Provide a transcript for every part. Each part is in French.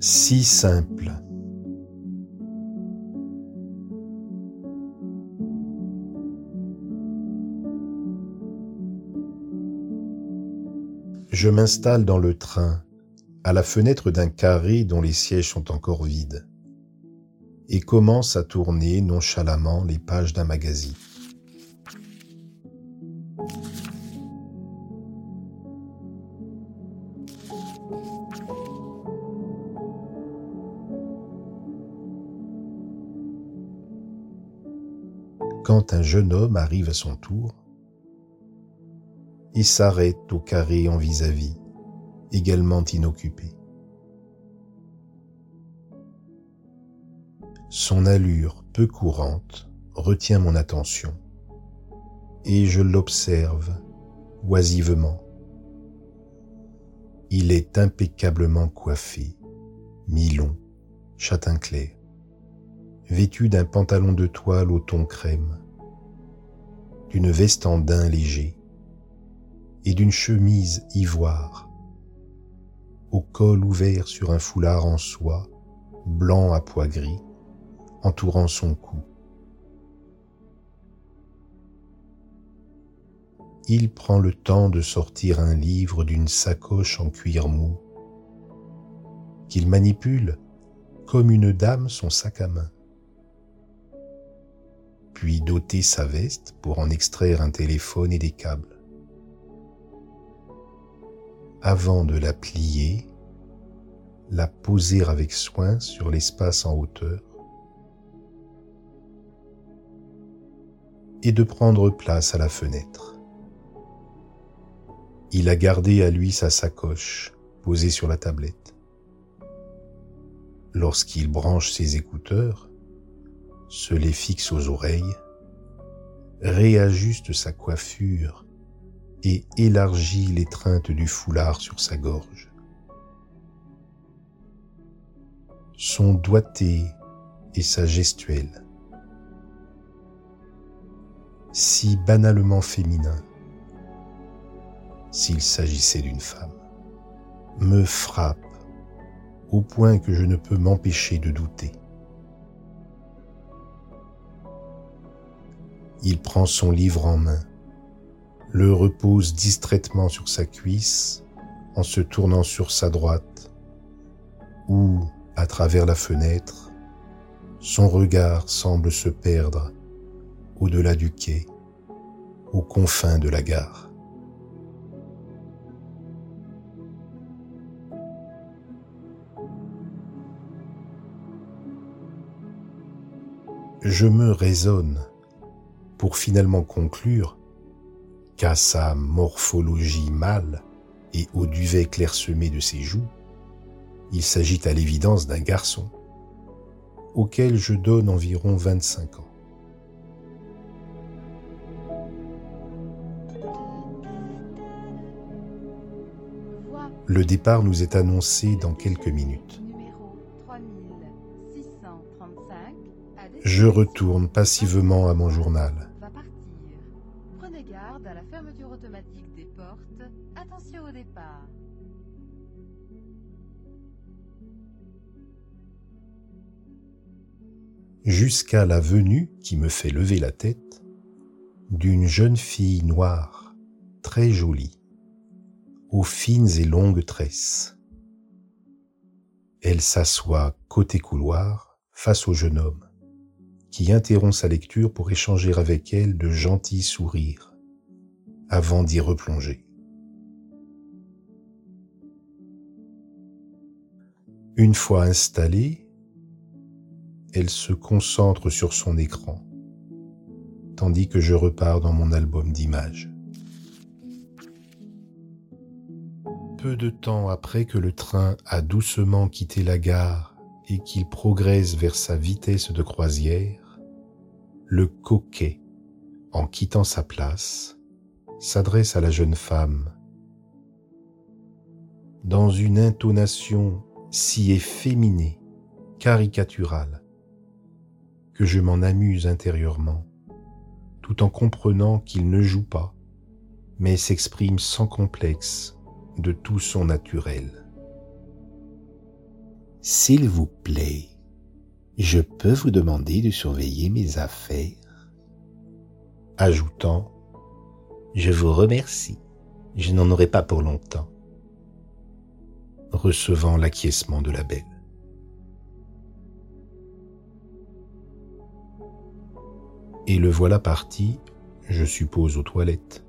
si simple. Je m'installe dans le train, à la fenêtre d'un carré dont les sièges sont encore vides, et commence à tourner nonchalamment les pages d'un magazine. Quand un jeune homme arrive à son tour et s'arrête au carré en vis-à-vis, également inoccupé. Son allure peu courante retient mon attention et je l'observe oisivement. Il est impeccablement coiffé, mi-long, châtain clair vêtu d'un pantalon de toile au ton crème, d'une veste en daim léger et d'une chemise ivoire, au col ouvert sur un foulard en soie, blanc à pois gris, entourant son cou. Il prend le temps de sortir un livre d'une sacoche en cuir mou, qu'il manipule comme une dame son sac à main puis d'ôter sa veste pour en extraire un téléphone et des câbles. Avant de la plier, la poser avec soin sur l'espace en hauteur et de prendre place à la fenêtre. Il a gardé à lui sa sacoche posée sur la tablette. Lorsqu'il branche ses écouteurs, se les fixe aux oreilles, réajuste sa coiffure et élargit l'étreinte du foulard sur sa gorge. Son doigté et sa gestuelle, si banalement féminin, s'il s'agissait d'une femme, me frappe au point que je ne peux m'empêcher de douter. Il prend son livre en main, le repose distraitement sur sa cuisse en se tournant sur sa droite, où, à travers la fenêtre, son regard semble se perdre au-delà du quai, aux confins de la gare. Je me raisonne pour finalement conclure qu'à sa morphologie mâle et au duvet clairsemé de ses joues, il s'agit à l'évidence d'un garçon, auquel je donne environ 25 ans. Le départ nous est annoncé dans quelques minutes. Je retourne passivement à mon journal. Jusqu'à la venue qui me fait lever la tête d'une jeune fille noire, très jolie, aux fines et longues tresses. Elle s'assoit côté couloir face au jeune homme qui interrompt sa lecture pour échanger avec elle de gentils sourires avant d'y replonger. Une fois installée, elle se concentre sur son écran, tandis que je repars dans mon album d'images. Peu de temps après que le train a doucement quitté la gare et qu'il progresse vers sa vitesse de croisière, le coquet, en quittant sa place, s'adresse à la jeune femme dans une intonation si efféminée, caricaturale, que je m'en amuse intérieurement, tout en comprenant qu'il ne joue pas, mais s'exprime sans complexe de tout son naturel. S'il vous plaît, je peux vous demander de surveiller mes affaires Ajoutant, je vous remercie, je n'en aurai pas pour longtemps. Recevant l'acquiescement de la belle. Et le voilà parti, je suppose, aux toilettes.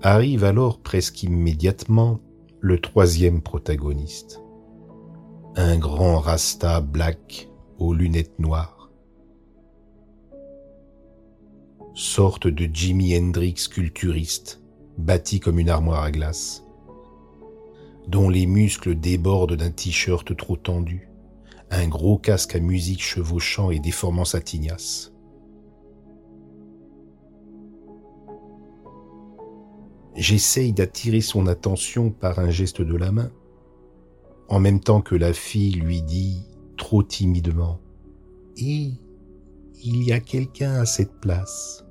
Arrive alors presque immédiatement le troisième protagoniste. Un grand rasta black aux lunettes noires. Sorte de Jimi Hendrix culturiste, bâti comme une armoire à glace, dont les muscles débordent d'un t-shirt trop tendu, un gros casque à musique chevauchant et déformant sa tignasse. J'essaye d'attirer son attention par un geste de la main, en même temps que la fille lui dit, trop timidement, Et il y a quelqu'un à cette place?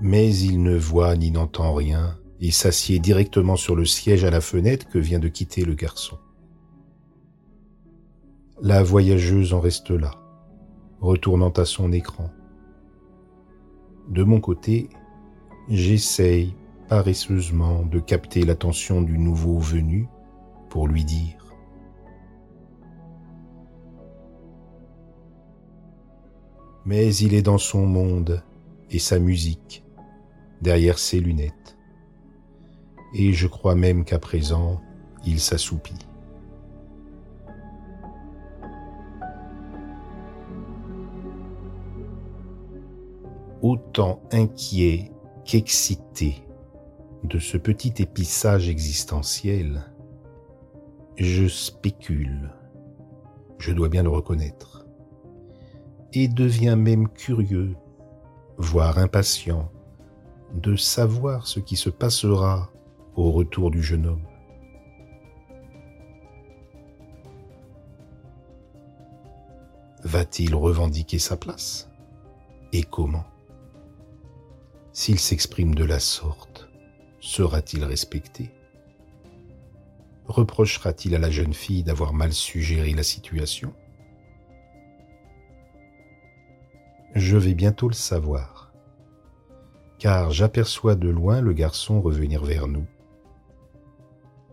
Mais il ne voit ni n'entend rien et s'assied directement sur le siège à la fenêtre que vient de quitter le garçon. La voyageuse en reste là, retournant à son écran. De mon côté, j'essaye paresseusement de capter l'attention du nouveau venu pour lui dire Mais il est dans son monde et sa musique, derrière ses lunettes. Et je crois même qu'à présent, il s'assoupit. Autant inquiet qu'excité de ce petit épissage existentiel, je spécule, je dois bien le reconnaître, et deviens même curieux, voire impatient, de savoir ce qui se passera au retour du jeune homme. Va-t-il revendiquer sa place Et comment? S'il s'exprime de la sorte, sera-t-il respecté? Reprochera-t-il à la jeune fille d'avoir mal suggéré la situation? Je vais bientôt le savoir, car j'aperçois de loin le garçon revenir vers nous,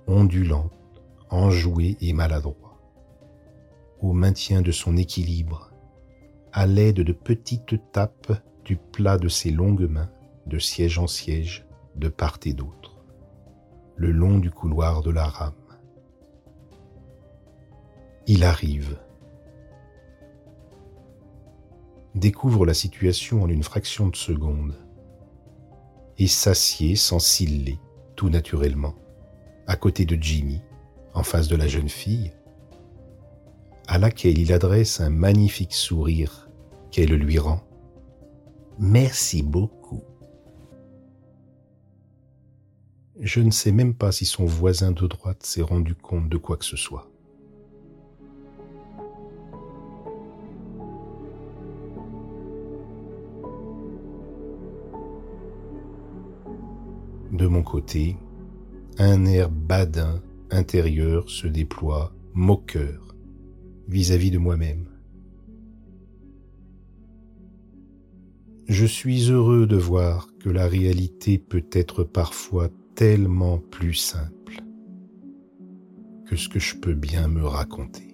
ondulant, enjoué et maladroit, au maintien de son équilibre, à l'aide de petites tapes du plat de ses longues mains, de siège en siège, de part et d'autre, le long du couloir de la rame. Il arrive, découvre la situation en une fraction de seconde et s'assied sans ciller, tout naturellement, à côté de Jimmy, en face de la jeune fille, à laquelle il adresse un magnifique sourire qu'elle lui rend. Merci beaucoup. Je ne sais même pas si son voisin de droite s'est rendu compte de quoi que ce soit. De mon côté, un air badin intérieur se déploie, moqueur, vis-à-vis de moi-même. Je suis heureux de voir que la réalité peut être parfois tellement plus simple que ce que je peux bien me raconter.